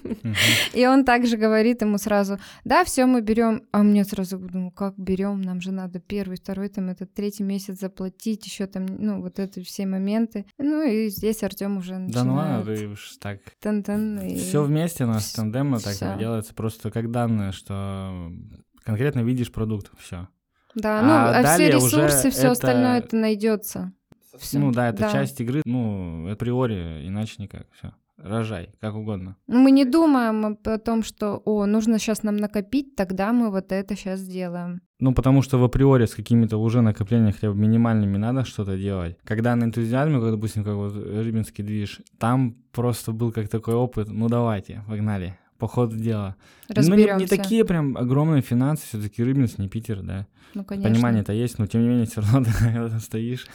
И он также говорит ему сразу, да, все мы берем, а мне сразу думаю, как берем, нам же надо первый, второй, там этот третий месяц заплатить, еще там, ну вот это все моменты. Ну и здесь Артем уже Да ну ладно, начинает. ты уж так. Все вместе у нас тандемно так всё. делается, просто как данные, что конкретно видишь продукт, все. Да, А ну а все далее уже ресурсы, все это- остальное это найдется. Всё. Ну да, это Да. часть игры, ну, априори, иначе никак, все. Рожай, как угодно. Ну, Мы не думаем о том, что, о, нужно сейчас нам накопить, тогда мы вот это сейчас сделаем. Ну, потому что в априори с какими-то уже накоплениями хотя бы минимальными надо что-то делать. Когда на энтузиазме, как, допустим, как вот Рыбинский движ, там просто был как такой опыт, ну давайте, погнали, по ходу дела. Ну, не, не такие прям огромные финансы, все-таки Рыбинск, не Питер, да. Ну, конечно. Понимание-то есть, но тем не менее все равно ты стоишь,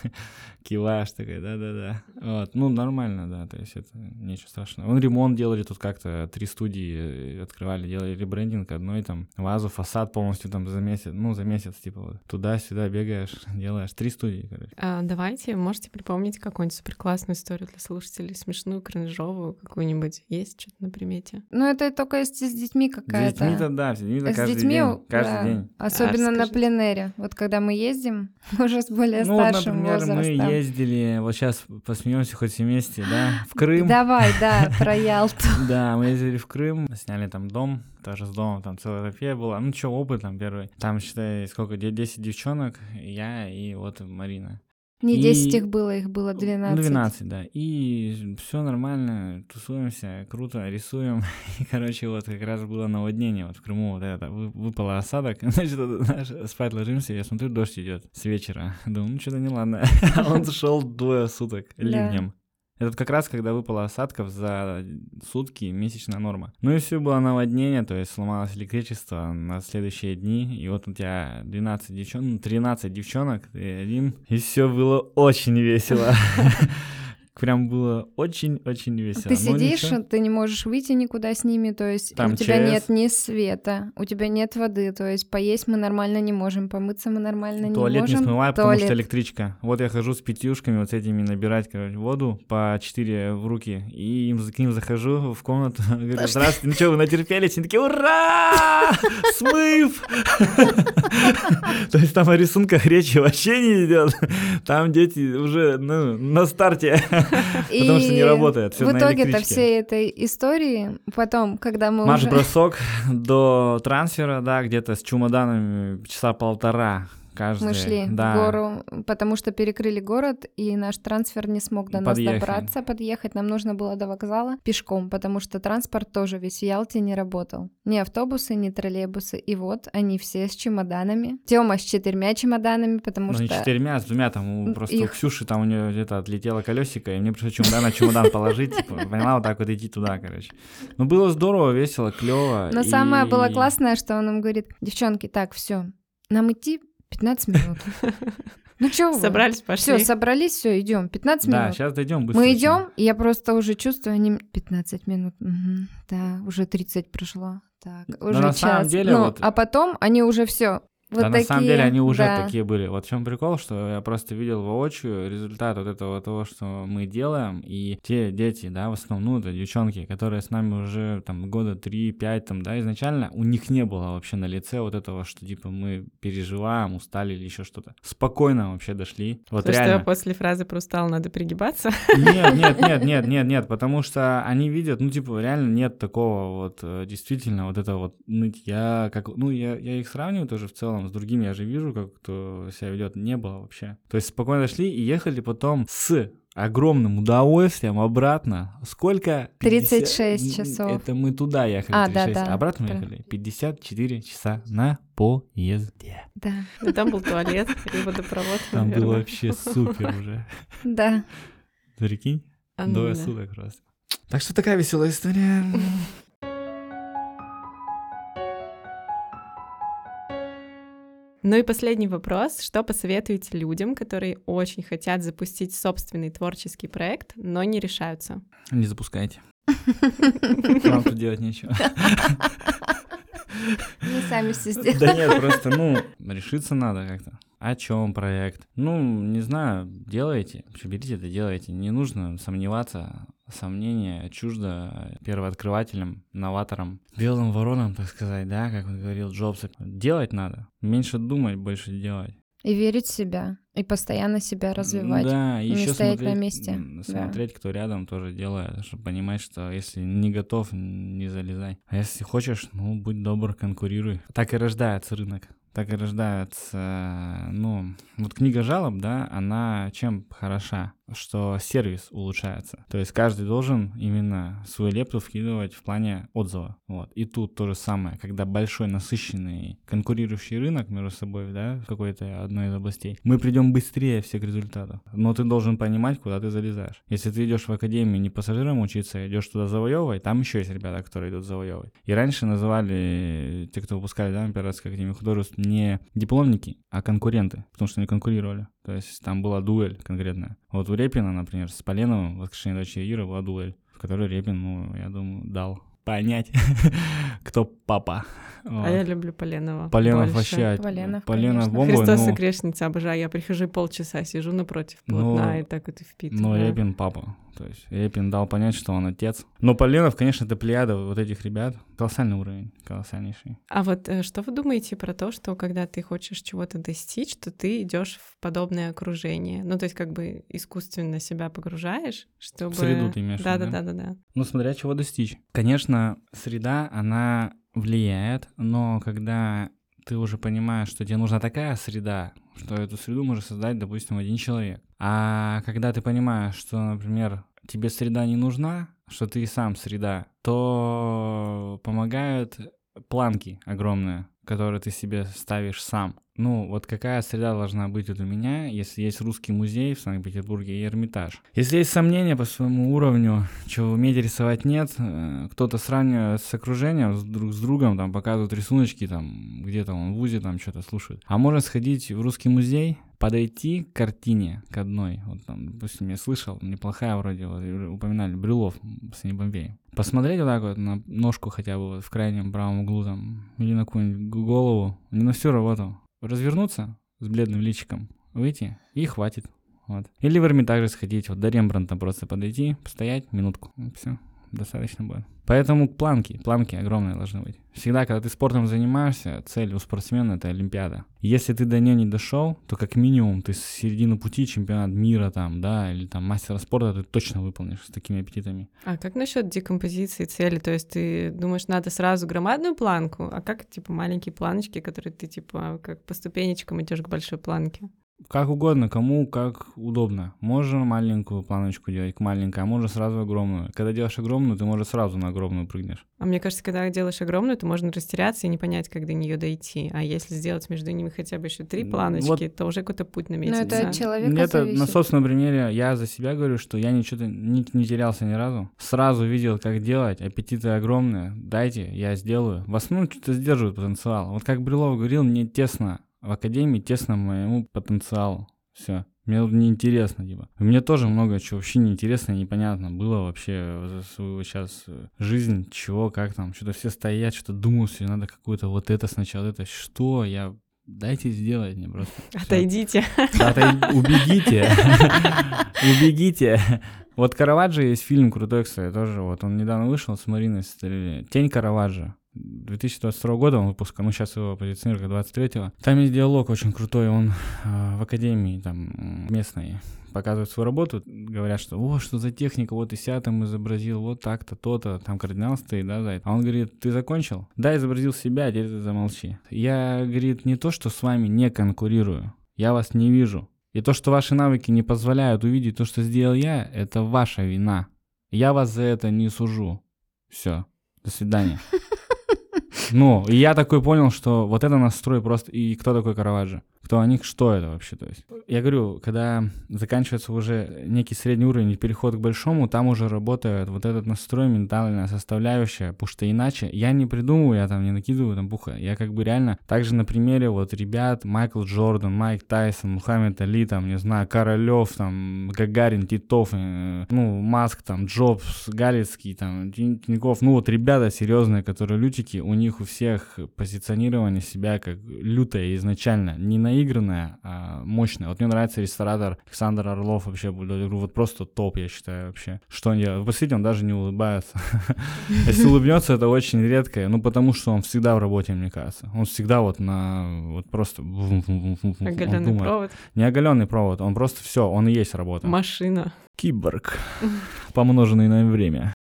киваешь такой, да-да-да. Вот, ну нормально, да, то есть это ничего страшного. Он ремонт делали тут как-то, три студии э, открывали, делали ребрендинг одной там, вазу, фасад полностью там за месяц, ну за месяц типа вот туда-сюда бегаешь, делаешь, три студии, короче. А, давайте, можете припомнить какую-нибудь супер классную историю для слушателей, смешную, кринжовую какую-нибудь? Есть что-то на примете? Ну, это только если с детьми С какая-то. детьми-то да, с детьми-то С каждый детьми, день, каждый да. день. Особенно А, на пленэре. Вот когда мы ездим, уже с более Ну вот, старшим например, возрастом. мы ездили, вот сейчас посмеемся хоть все вместе, да, в Крым. Давай, да, про Ялту. Да, мы ездили в Крым, сняли там дом, тоже с домом, там целая эпопея была. Ну, что, опыт там первый. Там, считай, сколько, де- 10 девчонок, я и вот Марина. Не И- 10 их было, их было 12. Ну, 12, да. И все нормально, тусуемся, круто, рисуем. И, короче, вот как раз было наводнение вот в Крыму, вот это, вы- выпало осадок. Значит, знаешь, спать ложимся, я смотрю, дождь идет с вечера. Думаю, ну, что-то неладно. А он шел двое суток ливнем. Это как раз, когда выпало осадков за сутки месячная норма. Ну и все было наводнение, то есть сломалось электричество на следующие дни. И вот у тебя 12 девчонок, ну, 13 девчонок, ты один. И все было очень весело. Прям было очень-очень весело. Ты Но сидишь, ничего. ты не можешь выйти никуда с ними, то есть Там у тебя ЧС. нет ни света, у тебя нет воды, то есть поесть мы нормально не можем, помыться мы нормально не Туалет не можем. смываю, потому что Туалет. электричка. Вот я хожу с пятюшками, вот с этими набирать, короче, воду по 4 в руки. И им, к ним захожу в комнату, говорю, здравствуйте, ну что, вы натерпелись? Они такие, ура! Смыв! То есть там о рисунках речи вообще не идет. Там дети уже ну, на старте, потому что не работает. В итоге-то всей этой истории, потом, когда мы уже... Марш-бросок до трансфера, да, где-то с чемоданами часа полтора каждый. Мы шли да. в гору, потому что перекрыли город, и наш трансфер не смог до нас Подъехать. добраться, подъехать. Нам нужно было до вокзала пешком, потому что транспорт тоже весь в Ялте не работал. Ни автобусы, ни троллейбусы. И вот они все с чемоданами. Тёма с четырьмя чемоданами, потому Ну, не что... четырьмя, а с двумя там. у- Просто у их- Ксюши там у нее где-то отлетело колесико, и мне пришлось чемодан на чемодан положить, типа, поняла, вот так вот идти туда, короче. Ну, было здорово, весело, клево. Но самое было классное, что он нам говорит, девчонки, так, все, нам идти 15 минут. Ну что Собрались, пошли. Все, собрались, все, идем. 15 Да, минут. сейчас дойдем быстро. Мы идем, и я просто уже чувствую, они 15 минут. Да, уже 30 прошло. Так, уже на час. самом деле Ну, вот- а потом они уже все. Вот да, на самом такие, деле они уже да. такие были. Вот в чем прикол, что я просто видел воочию результат вот этого того, что мы делаем, и те дети, да, в основном, ну, это девчонки, которые с нами уже там года 3-5, там, да, изначально, у них не было вообще на лице вот этого, что типа мы переживаем, устали или еще что-то. Спокойно вообще дошли. Вот То, реально. что после фразы про устал надо пригибаться. Нет, нет, нет, нет, нет, нет, потому что они видят, ну, типа, реально нет такого вот, э, действительно, вот это вот нытья, как, ну, я, я их сравниваю тоже в целом с другими, я же вижу, как кто себя ведет, не было вообще. То есть спокойно шли и ехали потом с огромным удовольствием обратно. Сколько? 36 Н- часов. Это мы туда ехали, А, да, 36, да. обратно мы Про- ехали 54 часа на поезде. Да, Ну, Там был туалет и водопровод. Там было наверное. вообще супер уже. да. Прикинь? А, ну Двое да. суток просто. Так что такая веселая история. Ну и последний вопрос. Что посоветуете людям, которые очень хотят запустить собственный творческий проект, но не решаются? Не запускайте. Вам тут делать нечего. Мы сами все сделали. Да нет, просто, ну, решиться надо как-то. о чем проект. Ну, не знаю, делайте, берите это, делайте. Не нужно сомневаться, сомнения чуждо первооткрывателям, новаторам, белым воронам, так сказать, да, как он говорил Джобс. Делать надо, меньше думать, больше делать. И верить в себя, и постоянно себя развивать. Да, и не еще стоять смотреть, на месте. м, Да. смотреть, кто рядом тоже делает, чтобы понимать, что если не готов, не залезай. А если хочешь, ну, будь добр, конкурируй. Так и рождается рынок. Так и рождается, ну, вот книга жалоб, да, она чем хороша? Что сервис улучшается. То есть каждый должен именно свою лепту вкидывать в плане отзыва. Вот. И тут то же самое, когда большой, насыщенный, конкурирующий рынок между собой, да, в какой-то одной из областей, мы придем быстрее к результату. Но ты должен понимать, куда ты залезаешь. Если ты идешь в академию не пассажиром учиться, а идешь туда завоевывать, там еще есть ребята, которые идут завоевывать. И раньше называли те, кто выпускали, да, Императорской академии художеств, не дипломники, а конкуренты, потому что они конкурировали. То есть там была дуэль конкретная. Вот у Репина, например, с Поленовым в «Воскрешении дочери Иры» была дуэль, в которой Репин, ну, я думаю, дал понять, кто папа. А я люблю Поленова. Поленов больше. вообще... Поленов, Поленов бомба, Христос и ну, грешница обожаю. Я прихожу и полчаса сижу напротив Ну, полотна и так вот и впитываю. но Репин папа. То есть Репин дал понять, что он отец. Но Поленов, конечно, это плеяда вот этих ребят. Колоссальный уровень, колоссальнейший. А вот э, что вы думаете про то, что когда ты хочешь чего-то достичь, то ты идешь в подобное окружение? Ну, то есть как бы искусственно себя погружаешь, чтобы... В среду ты имеешь в да, виду, да, да? да, да, да. Ну, смотря чего достичь. Конечно, среда, она влияет, но когда ты уже понимаешь, что тебе нужна такая среда, что эту среду может создать, допустим, один человек. А когда ты понимаешь, что, например, тебе среда не нужна, что ты и сам среда, то помогают планки огромные, которые ты себе ставишь сам. Ну, вот какая среда должна быть вот у меня, если есть русский музей в Санкт-Петербурге и Эрмитаж. Если есть сомнения по своему уровню, чего уметь рисовать нет, э, кто-то сравнивает с окружением, с друг с другом, там показывают рисуночки, там где-то он в ВУЗе там что-то слушает. А можно сходить в русский музей, подойти к картине, к одной, вот там, допустим, я слышал, неплохая вроде, вот, упоминали, Брюлов с Бомбей. Посмотреть вот так вот на ножку хотя бы вот в крайнем правом углу там, или на какую-нибудь голову, не на всю работу, развернуться с бледным личиком, выйти и хватит. Вот. Или в Эрмитаже сходить, вот до Рембранта просто подойти, постоять минутку, все, достаточно будет. Поэтому планки, планки огромные должны быть. Всегда, когда ты спортом занимаешься, цель у спортсмена это Олимпиада. Если ты до нее не дошел, то как минимум ты с середины пути чемпионат мира там, да, или там мастера спорта ты точно выполнишь с такими аппетитами. А как насчет декомпозиции цели? То есть ты думаешь, надо сразу громадную планку, а как типа маленькие планочки, которые ты типа как по ступенечкам идешь к большой планке? Как угодно, кому как удобно. Можно маленькую планочку делать к маленькой, а можно сразу огромную. Когда делаешь огромную, ты, может, сразу на огромную прыгнешь. А мне кажется, когда делаешь огромную, то можно растеряться и не понять, как до нее дойти. А если сделать между ними хотя бы еще три планочки, вот- то уже какой-то путь Но наметится. это от человека Это зависит. на собственном примере я за себя говорю, что я ничего не, не терялся ни разу. Сразу видел, как делать, аппетиты огромные. Дайте, я сделаю. В основном что-то сдерживает потенциал. Вот как Брилов говорил, мне тесно в академии, тесно моему потенциалу. Все. Мне неинтересно, типа. Мне тоже много чего вообще неинтересно, непонятно было вообще за свою сейчас э, жизнь, чего, как там. Что-то все стоят, что-то думают, все надо какое-то вот это сначала, это что, я... Дайте сделать мне просто. Отойдите. Да, отойди- убегите. Убегите. Вот Караваджо есть фильм крутой, кстати, тоже. Вот он недавно вышел с Мариной. Тень Караваджо. 2022 года он выпускал, ну сейчас его позиционируют как 23-го. Там есть диалог очень крутой, он э, в академии там местной показывает свою работу, говорят, что о, что за техника, вот и ся там изобразил, вот так-то, то-то, там кардинал стоит, да, это. А он говорит, ты закончил? Да, изобразил себя, а теперь ты замолчи. Я, говорит, не то, что с вами не конкурирую, я вас не вижу. И то, что ваши навыки не позволяют увидеть то, что сделал я, это ваша вина. Я вас за это не сужу. Все. До свидания. Ну, и я такой понял, что вот это настрой просто... И кто такой Караваджо? Кто они, что это вообще? То есть, я говорю, когда заканчивается уже некий средний уровень переход к большому, там уже работает вот этот настрой, ментальная составляющая, потому что иначе я не придумываю, я там не накидываю там буха. Я как бы реально, также на примере вот ребят, Майкл Джордан, Майк Тайсон, Мухаммед Али, там, не знаю, Королев, там, Гагарин, Титов, э, ну, Маск, там, Джобс, Галицкий, там, Тин- Тиньков, ну, вот ребята серьезные, которые лютики, у них у всех позиционирование себя как лютое изначально, не наигранная, а, мощная. Вот мне нравится ресторатор Александр Орлов вообще, вот просто топ, я считаю, вообще. Что он делает? Посмотрите, он даже не улыбается. Если улыбнется, это очень редко, ну, потому что он всегда в работе, мне кажется. Он всегда вот на, вот просто... Оголенный провод. Не оголенный провод, он просто все, он и есть работа. Машина. Киборг, помноженный на время.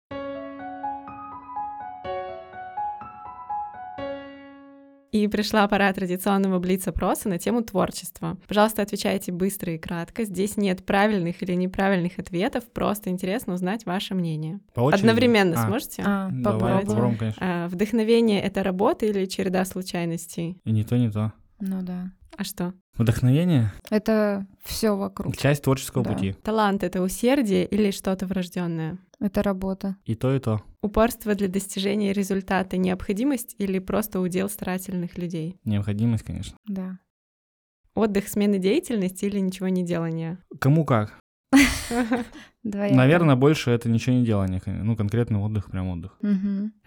И пришла пора традиционного блиц-опроса на тему творчества. Пожалуйста, отвечайте быстро и кратко. Здесь нет правильных или неправильных ответов, просто интересно узнать ваше мнение. По очереди? Одновременно А, сможете? А, Давай, попробуем. попробуем, конечно. А, вдохновение — это работа или череда случайностей? И не то, не то. Ну да. А что? Вдохновение Это все вокруг. — часть творческого Да. пути. Талант — это усердие или что-то врожденное? Это работа. И то, и то. Упорство для достижения результата — необходимость или просто удел старательных людей? Необходимость, конечно. Да. Отдых, смена деятельности или ничего не делания? Кому как. Наверное, больше это ничего не делание. Ну, конкретный отдых, прям отдых.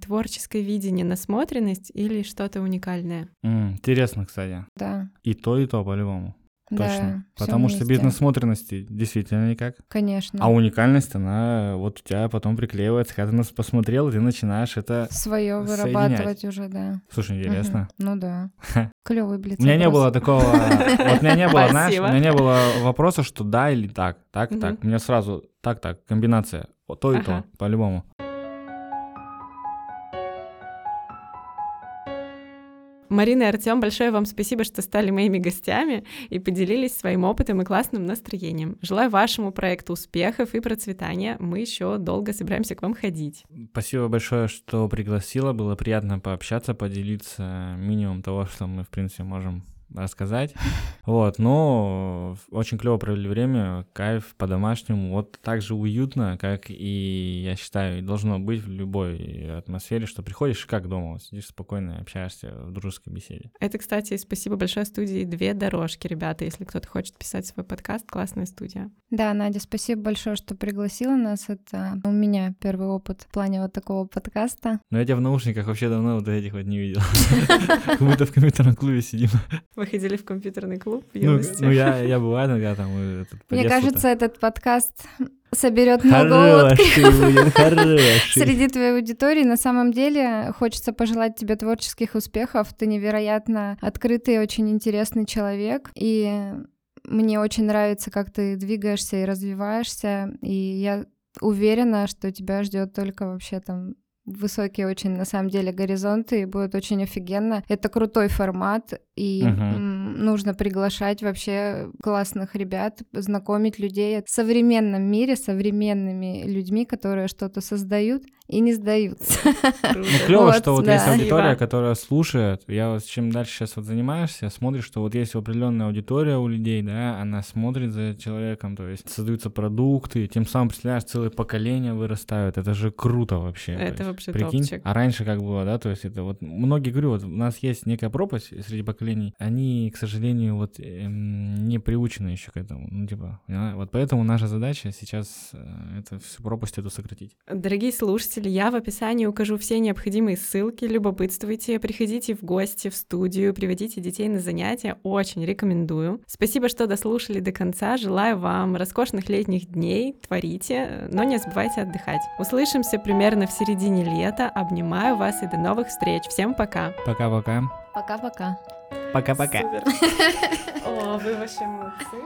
Творческое видение, насмотренность или что-то уникальное? М, интересно, кстати. Да. И то, и то, по-любому. Да, Точно. всё Потому что без насмотренности действительно никак. Конечно. А уникальность, она вот у тебя потом приклеивается. Когда ты нас посмотрел, ты начинаешь это... Свое вырабатывать уже, да. Слушай, интересно. Мгм. Ну да. Клевый блиц. У меня не было такого... Вот у меня не было, знаешь, у меня не было вопроса, что да или так, так, так. У меня сразу так-так, комбинация. Вот То и то, по-любому. Марина и Артем, большое вам спасибо, что стали моими гостями и поделились своим опытом и классным настроением. Желаю вашему проекту успехов и процветания. Мы еще долго собираемся к вам ходить. Спасибо большое, что пригласила. Было приятно пообщаться, поделиться минимум того, что мы, в принципе, можем рассказать. Вот, но очень клево провели время, кайф по-домашнему, вот так же уютно, как и, я считаю, должно быть в любой атмосфере, что приходишь и как дома, вот сидишь спокойно, общаешься в дружеской беседе. Это, кстати, спасибо большое студии «Две дорожки», ребята. Если кто-то хочет писать свой подкаст, классная студия. Да, Надя, спасибо большое, что пригласила нас. Это у меня первый опыт в плане вот такого подкаста. Но я тебя в наушниках вообще давно вот этих вот не видел. Как будто в компьютерном клубе сидим. Вы ходили в компьютерный клуб в Ну, юности? ну, я, я бываю иногда там. э, этот, Мне кажется, этот подкаст соберет много хороший. среди твоей аудитории. На самом деле хочется пожелать тебе творческих успехов. Ты невероятно открытый, очень интересный человек. И мне очень нравится, как ты двигаешься и развиваешься. И я уверена, что тебя ждет только вообще там высокие очень на самом деле горизонты и будет очень офигенно. Это крутой формат и м, нужно приглашать вообще классных ребят, знакомить людей в современном мире с современными людьми, которые что-то создают и не сдаются. Ну, клево, Вот, что вот да. есть аудитория, которая слушает. Я вот чем дальше сейчас вот занимаешься, смотришь, что вот есть определенная аудитория у людей, да, она смотрит за человеком, то есть создаются продукты, тем самым, представляешь, целые поколения вырастают. Это же круто вообще. то Это вообще Прикинь, топчик. а раньше как было, да, то есть это вот многие, говорю, вот у нас есть некая пропасть среди поколений, они, к сожалению, вот эм, не приучены еще к этому, ну типа, понимаешь? вот поэтому наша задача сейчас э, это всю пропасть эту сократить. Дорогие слушатели, я в описании укажу все необходимые ссылки, любопытствуйте, приходите в гости в студию, приводите детей на занятия, очень рекомендую. Спасибо, что дослушали до конца, желаю вам роскошных летних дней, творите, но не забывайте отдыхать. Услышимся примерно в середине лета, обнимаю вас и до новых встреч, всем пока! Пока-пока. Пока-пока. Пока-пока. О, вы вообще молодцы.